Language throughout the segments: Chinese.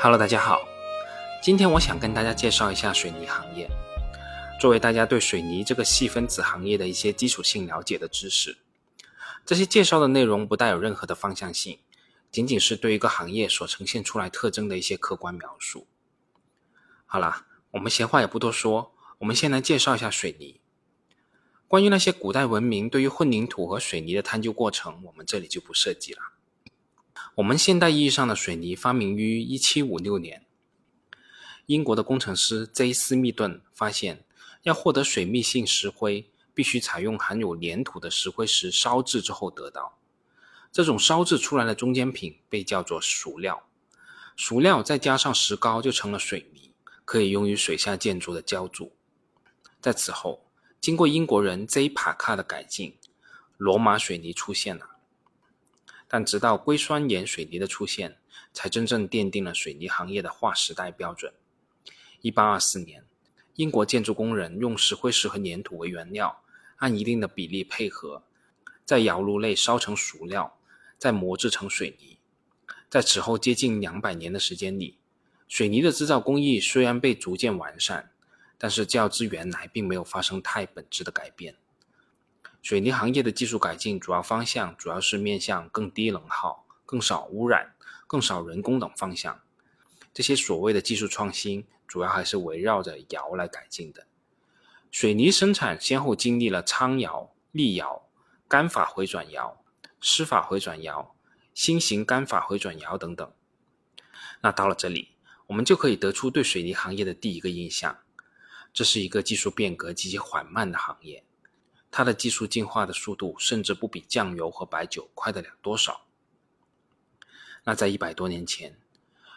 Hello，大家好，今天我想跟大家介绍一下水泥行业，作为大家对水泥这个细分子行业的一些基础性了解的知识。这些介绍的内容不带有任何的方向性，仅仅是对一个行业所呈现出来特征的一些客观描述。好啦，我们闲话也不多说，我们先来介绍一下水泥。关于那些古代文明对于混凝土和水泥的探究过程，我们这里就不涉及了。我们现代意义上的水泥发明于1756年。英国的工程师 J. 斯密顿发现，要获得水密性石灰，必须采用含有粘土的石灰石烧制之后得到。这种烧制出来的中间品被叫做熟料，熟料再加上石膏就成了水泥，可以用于水下建筑的浇筑。在此后，经过英国人 J. 帕卡的改进，罗马水泥出现了。但直到硅酸盐水泥的出现，才真正奠定了水泥行业的划时代标准。一八二四年，英国建筑工人用石灰石和粘土为原料，按一定的比例配合，在窑炉内烧成熟料，再磨制成水泥。在此后接近两百年的时间里，水泥的制造工艺虽然被逐渐完善，但是较之原来并没有发生太本质的改变。水泥行业的技术改进主要方向主要是面向更低能耗、更少污染、更少人工等方向。这些所谓的技术创新，主要还是围绕着窑来改进的。水泥生产先后经历了仓窑、立窑、干法回转窑、湿法回转窑、新型干法回转窑等等。那到了这里，我们就可以得出对水泥行业的第一个印象：这是一个技术变革极其缓慢的行业。它的技术进化的速度甚至不比酱油和白酒快得了多少。那在一百多年前，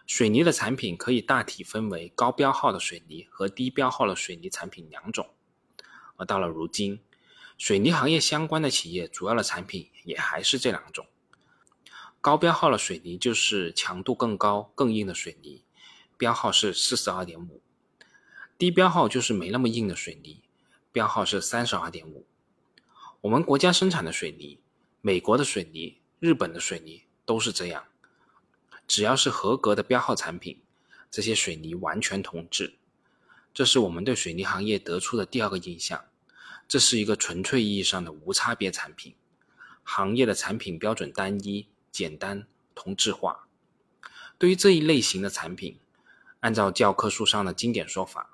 水泥的产品可以大体分为高标号的水泥和低标号的水泥产品两种。而到了如今，水泥行业相关的企业主要的产品也还是这两种。高标号的水泥就是强度更高、更硬的水泥，标号是四十二点五；低标号就是没那么硬的水泥，标号是三十二点五。我们国家生产的水泥，美国的水泥、日本的水泥都是这样。只要是合格的标号产品，这些水泥完全同质。这是我们对水泥行业得出的第二个印象。这是一个纯粹意义上的无差别产品，行业的产品标准单一、简单、同质化。对于这一类型的产品，按照教科书上的经典说法。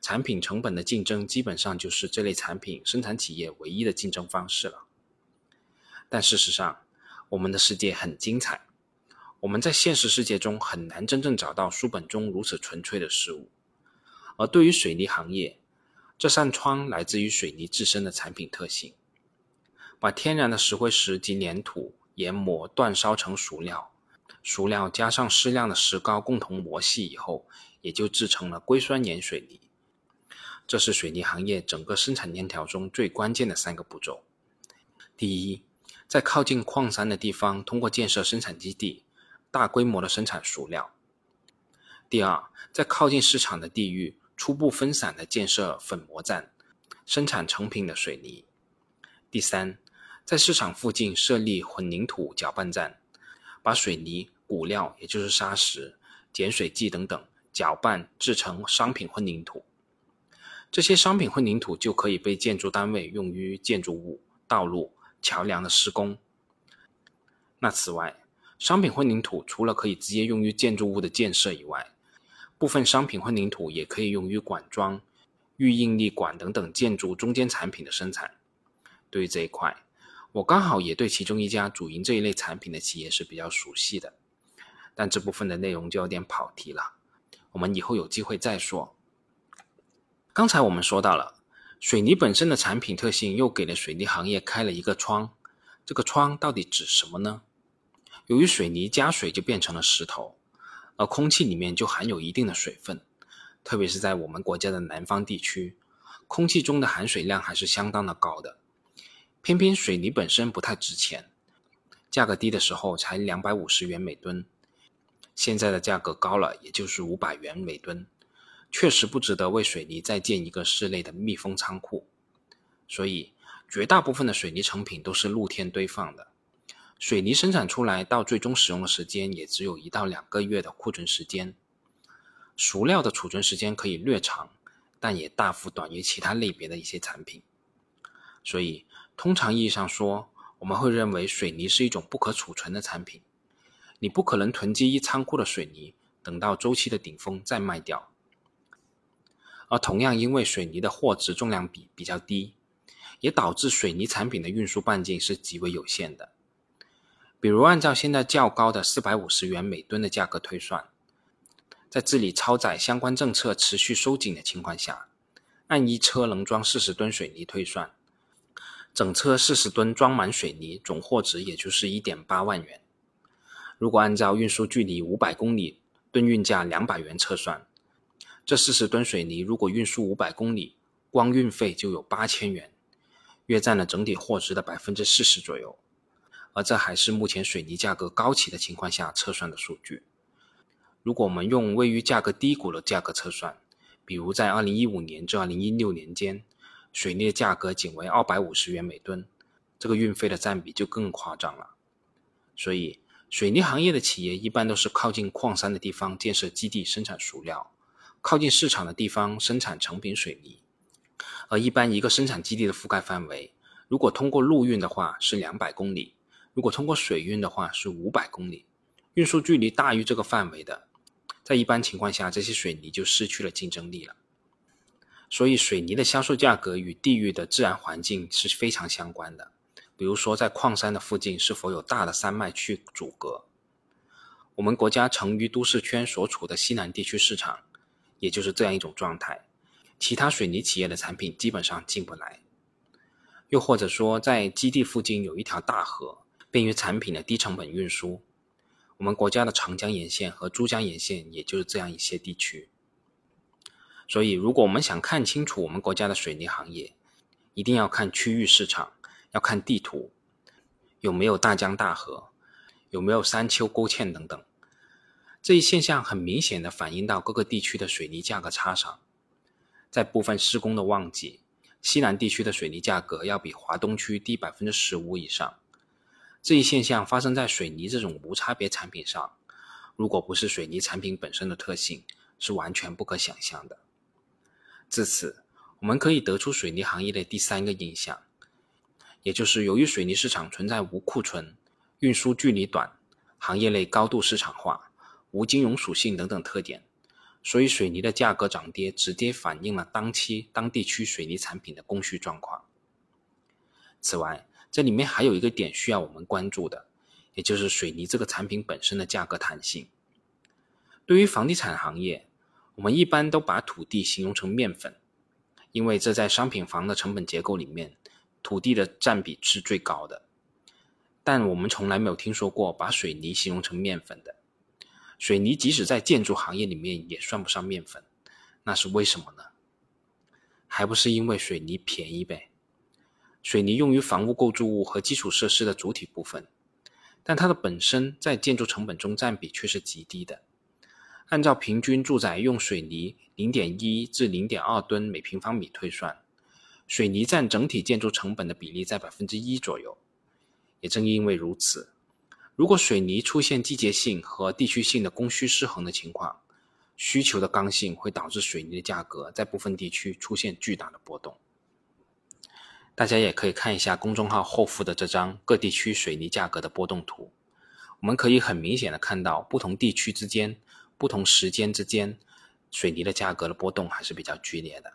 产品成本的竞争基本上就是这类产品生产企业唯一的竞争方式了。但事实上，我们的世界很精彩，我们在现实世界中很难真正找到书本中如此纯粹的事物。而对于水泥行业，这扇窗来自于水泥自身的产品特性：把天然的石灰石及粘土研磨煅烧成熟料，熟料加上适量的石膏共同磨细以后，也就制成了硅酸盐水泥。这是水泥行业整个生产链条中最关键的三个步骤：第一，在靠近矿山的地方，通过建设生产基地，大规模的生产熟料；第二，在靠近市场的地域，初步分散的建设粉磨站，生产成品的水泥；第三，在市场附近设立混凝土搅拌站，把水泥、骨料（也就是砂石、碱水剂等等）搅拌制成商品混凝土。这些商品混凝土就可以被建筑单位用于建筑物、道路、桥梁的施工。那此外，商品混凝土除了可以直接用于建筑物的建设以外，部分商品混凝土也可以用于管桩、预应力管等等建筑中间产品的生产。对于这一块，我刚好也对其中一家主营这一类产品的企业是比较熟悉的，但这部分的内容就有点跑题了，我们以后有机会再说。刚才我们说到了，水泥本身的产品特性又给了水泥行业开了一个窗。这个窗到底指什么呢？由于水泥加水就变成了石头，而空气里面就含有一定的水分，特别是在我们国家的南方地区，空气中的含水量还是相当的高的。偏偏水泥本身不太值钱，价格低的时候才两百五十元每吨，现在的价格高了，也就是五百元每吨。确实不值得为水泥再建一个室内的密封仓库，所以绝大部分的水泥成品都是露天堆放的。水泥生产出来到最终使用的时间也只有一到两个月的库存时间。熟料的储存时间可以略长，但也大幅短于其他类别的一些产品。所以，通常意义上说，我们会认为水泥是一种不可储存的产品。你不可能囤积一仓库的水泥，等到周期的顶峰再卖掉。而同样，因为水泥的货值重量比比较低，也导致水泥产品的运输半径是极为有限的。比如，按照现在较高的四百五十元每吨的价格推算，在治理超载相关政策持续收紧的情况下，按一车能装四十吨水泥推算，整车四十吨装满水泥，总货值也就是一点八万元。如果按照运输距离五百公里、吨运价两百元测算，这四十吨水泥如果运输五百公里，光运费就有八千元，约占了整体货值的百分之四十左右。而这还是目前水泥价格高企的情况下测算的数据。如果我们用位于价格低谷的价格测算，比如在二零一五年至二零一六年间，水泥的价格仅为二百五十元每吨，这个运费的占比就更夸张了。所以，水泥行业的企业一般都是靠近矿山的地方建设基地生产熟料，靠近市场的地方生产成品水泥。而一般一个生产基地的覆盖范围，如果通过陆运的话是两百公里。如果通过水运的话是五百公里，运输距离大于这个范围的，在一般情况下，这些水泥就失去了竞争力了。所以，水泥的销售价格与地域的自然环境是非常相关的。比如说，在矿山的附近是否有大的山脉去阻隔？我们国家成渝都市圈所处的西南地区市场，也就是这样一种状态，其他水泥企业的产品基本上进不来。又或者说，在基地附近有一条大河。便于产品的低成本运输。我们国家的长江沿线和珠江沿线，也就是这样一些地区。所以，如果我们想看清楚我们国家的水泥行业，一定要看区域市场，要看地图，有没有大江大河，有没有山丘沟堑等等。这一现象很明显的反映到各个地区的水泥价格差上。在部分施工的旺季，西南地区的水泥价格要比华东区低百分之十五以上。这一现象发生在水泥这种无差别产品上，如果不是水泥产品本身的特性，是完全不可想象的。自此，我们可以得出水泥行业的第三个印象，也就是由于水泥市场存在无库存、运输距离短、行业内高度市场化、无金融属性等等特点，所以水泥的价格涨跌直接反映了当期当地区水泥产品的供需状况。此外，这里面还有一个点需要我们关注的，也就是水泥这个产品本身的价格弹性。对于房地产行业，我们一般都把土地形容成面粉，因为这在商品房的成本结构里面，土地的占比是最高的。但我们从来没有听说过把水泥形容成面粉的。水泥即使在建筑行业里面也算不上面粉，那是为什么呢？还不是因为水泥便宜呗。水泥用于房屋构筑物和基础设施的主体部分，但它的本身在建筑成本中占比却是极低的。按照平均住宅用水泥零点一至零点二吨每平方米推算，水泥占整体建筑成本的比例在百分之一左右。也正因为如此，如果水泥出现季节性和地区性的供需失衡的情况，需求的刚性会导致水泥的价格在部分地区出现巨大的波动。大家也可以看一下公众号后附的这张各地区水泥价格的波动图，我们可以很明显的看到，不同地区之间、不同时间之间，水泥的价格的波动还是比较剧烈的。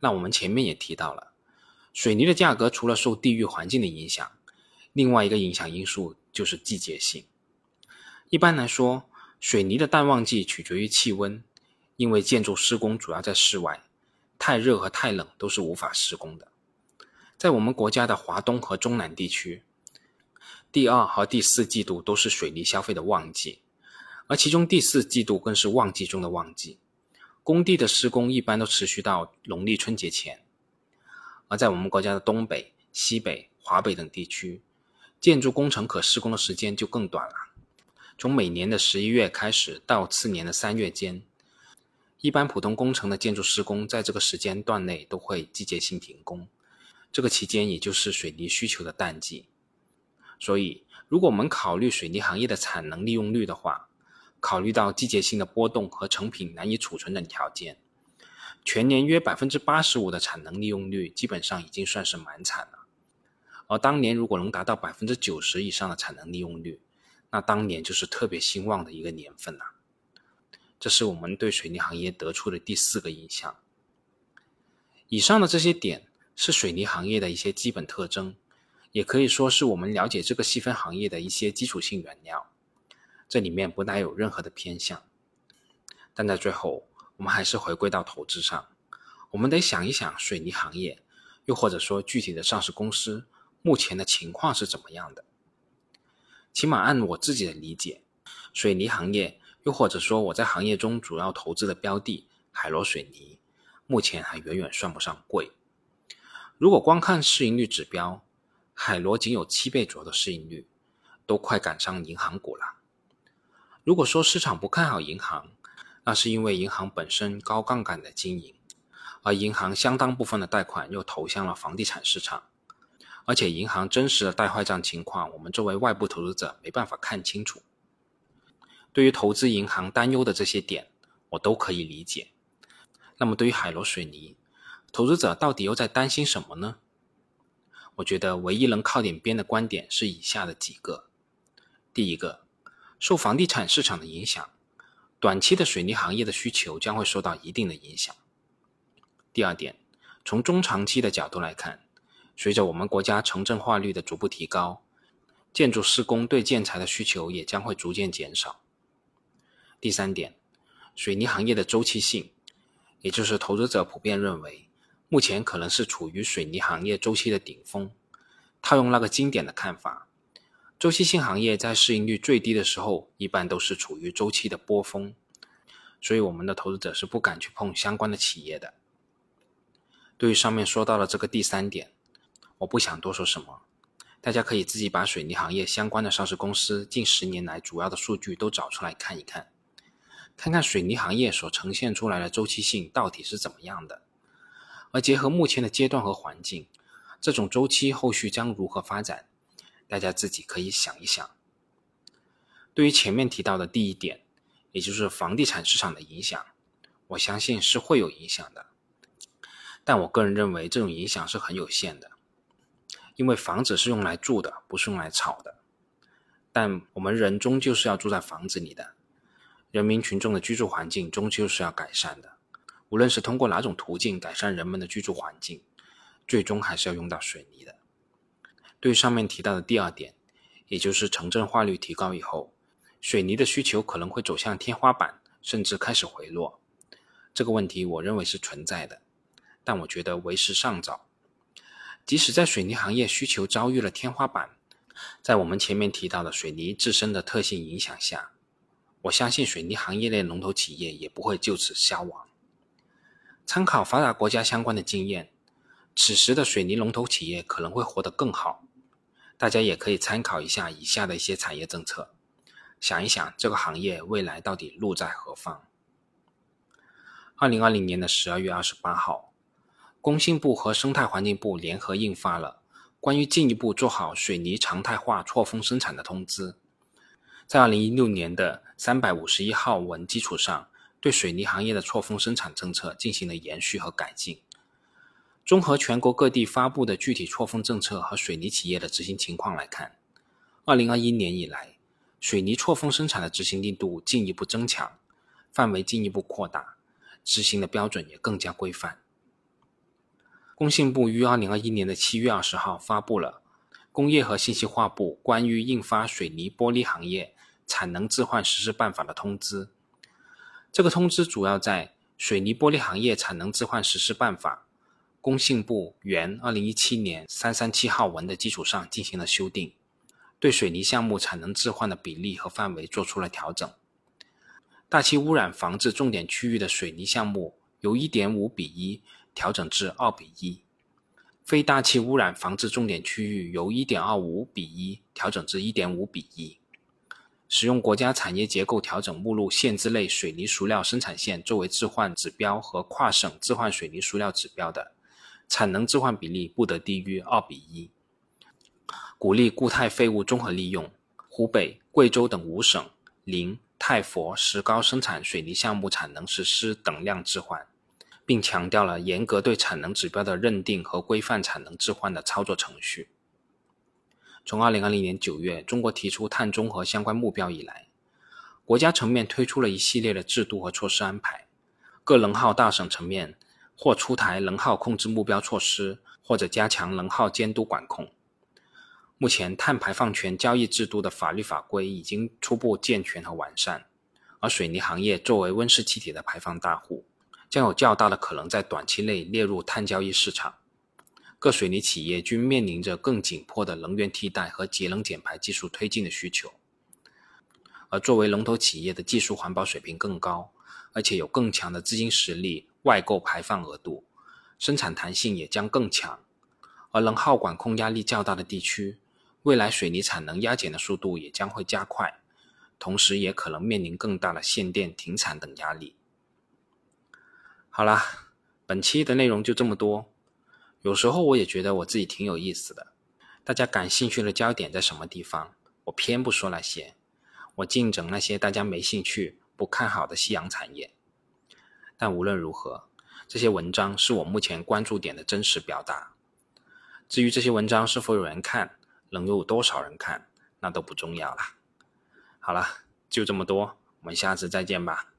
那我们前面也提到了，水泥的价格除了受地域环境的影响，另外一个影响因素就是季节性。一般来说，水泥的淡旺季取决于气温，因为建筑施工主要在室外。太热和太冷都是无法施工的。在我们国家的华东和中南地区，第二和第四季度都是水泥消费的旺季，而其中第四季度更是旺季中的旺季。工地的施工一般都持续到农历春节前。而在我们国家的东北、西北、华北等地区，建筑工程可施工的时间就更短了，从每年的十一月开始到次年的三月间。一般普通工程的建筑施工，在这个时间段内都会季节性停工，这个期间也就是水泥需求的淡季。所以，如果我们考虑水泥行业的产能利用率的话，考虑到季节性的波动和成品难以储存等条件，全年约百分之八十五的产能利用率基本上已经算是满产了。而当年如果能达到百分之九十以上的产能利用率，那当年就是特别兴旺的一个年份了。这是我们对水泥行业得出的第四个印象。以上的这些点是水泥行业的一些基本特征，也可以说是我们了解这个细分行业的一些基础性原料。这里面不带有任何的偏向，但在最后，我们还是回归到投资上，我们得想一想水泥行业，又或者说具体的上市公司目前的情况是怎么样的。起码按我自己的理解，水泥行业，又或者说我在行业中主要投资的标的海螺水泥，目前还远远算不上贵。如果光看市盈率指标，海螺仅有七倍左右的市盈率，都快赶上银行股了。如果说市场不看好银行，那是因为银行本身高杠杆的经营，而银行相当部分的贷款又投向了房地产市场，而且银行真实的贷坏账情况，我们作为外部投资者没办法看清楚。对于投资银行担忧的这些点，我都可以理解。那么对于海螺水泥，投资者到底又在担心什么呢？我觉得唯一能靠点边的观点是以下的几个：第一个。受房地产市场的影响，短期的水泥行业的需求将会受到一定的影响。第二点，从中长期的角度来看，随着我们国家城镇化率的逐步提高，建筑施工对建材的需求也将会逐渐减少。第三点，水泥行业的周期性，也就是投资者普遍认为，目前可能是处于水泥行业周期的顶峰。套用那个经典的看法。周期性行业在市盈率最低的时候，一般都是处于周期的波峰，所以我们的投资者是不敢去碰相关的企业的。对于上面说到的这个第三点，我不想多说什么，大家可以自己把水泥行业相关的上市公司近十年来主要的数据都找出来看一看，看看水泥行业所呈现出来的周期性到底是怎么样的，而结合目前的阶段和环境，这种周期后续将如何发展？大家自己可以想一想。对于前面提到的第一点，也就是房地产市场的影响，我相信是会有影响的。但我个人认为这种影响是很有限的，因为房子是用来住的，不是用来炒的。但我们人终究是要住在房子里的，人民群众的居住环境终究是要改善的。无论是通过哪种途径改善人们的居住环境，最终还是要用到水泥的。对上面提到的第二点，也就是城镇化率提高以后，水泥的需求可能会走向天花板，甚至开始回落。这个问题我认为是存在的，但我觉得为时尚早。即使在水泥行业需求遭遇了天花板，在我们前面提到的水泥自身的特性影响下，我相信水泥行业内龙头企业也不会就此消亡。参考发达国家相关的经验，此时的水泥龙头企业可能会活得更好。大家也可以参考一下以下的一些产业政策，想一想这个行业未来到底路在何方。二零二零年的十二月二十八号，工信部和生态环境部联合印发了关于进一步做好水泥常态化错峰生产的通知，在二零一六年的三百五十一号文基础上，对水泥行业的错峰生产政策进行了延续和改进。综合全国各地发布的具体错峰政策和水泥企业的执行情况来看，二零二一年以来，水泥错峰生产的执行力度进一步增强，范围进一步扩大，执行的标准也更加规范。工信部于二零二一年的七月二十号发布了《工业和信息化部关于印发水泥玻璃行业产能置换实施办法的通知》，这个通知主要在《水泥玻璃行业产能置换实施办法》。工信部原二零一七年三三七号文的基础上进行了修订，对水泥项目产能置换的比例和范围做出了调整。大气污染防治重点区域的水泥项目由一点五比一调整至二比一，非大气污染防治重点区域由一点二五比一调整至一点五比一。使用国家产业结构调整目录限制类水泥熟料生产线作为置换指标和跨省置换水泥熟料指标的。产能置换比例不得低于二比一。鼓励固态废物综合利用。湖北、贵州等五省临太佛、石膏生产水泥项目产能实施等量置换，并强调了严格对产能指标的认定和规范产能置换的操作程序。从二零二零年九月中国提出碳中和相关目标以来，国家层面推出了一系列的制度和措施安排，各能耗大省层面或出台能耗控制目标措施，或者加强能耗监督管控。目前，碳排放权交易制度的法律法规已经初步健全和完善，而水泥行业作为温室气体的排放大户，将有较大的可能在短期内列入碳交易市场。各水泥企业均面临着更紧迫的能源替代和节能减排技术推进的需求，而作为龙头企业的技术环保水平更高，而且有更强的资金实力、外购排放额度，生产弹性也将更强。而能耗管控压力较大的地区，未来水泥产能压减的速度也将会加快，同时也可能面临更大的限电、停产等压力。好啦，本期的内容就这么多。有时候我也觉得我自己挺有意思的，大家感兴趣的焦点在什么地方，我偏不说那些，我净整那些大家没兴趣、不看好的夕阳产业。但无论如何，这些文章是我目前关注点的真实表达。至于这些文章是否有人看，能有多少人看，那都不重要了。好了，就这么多，我们下次再见吧。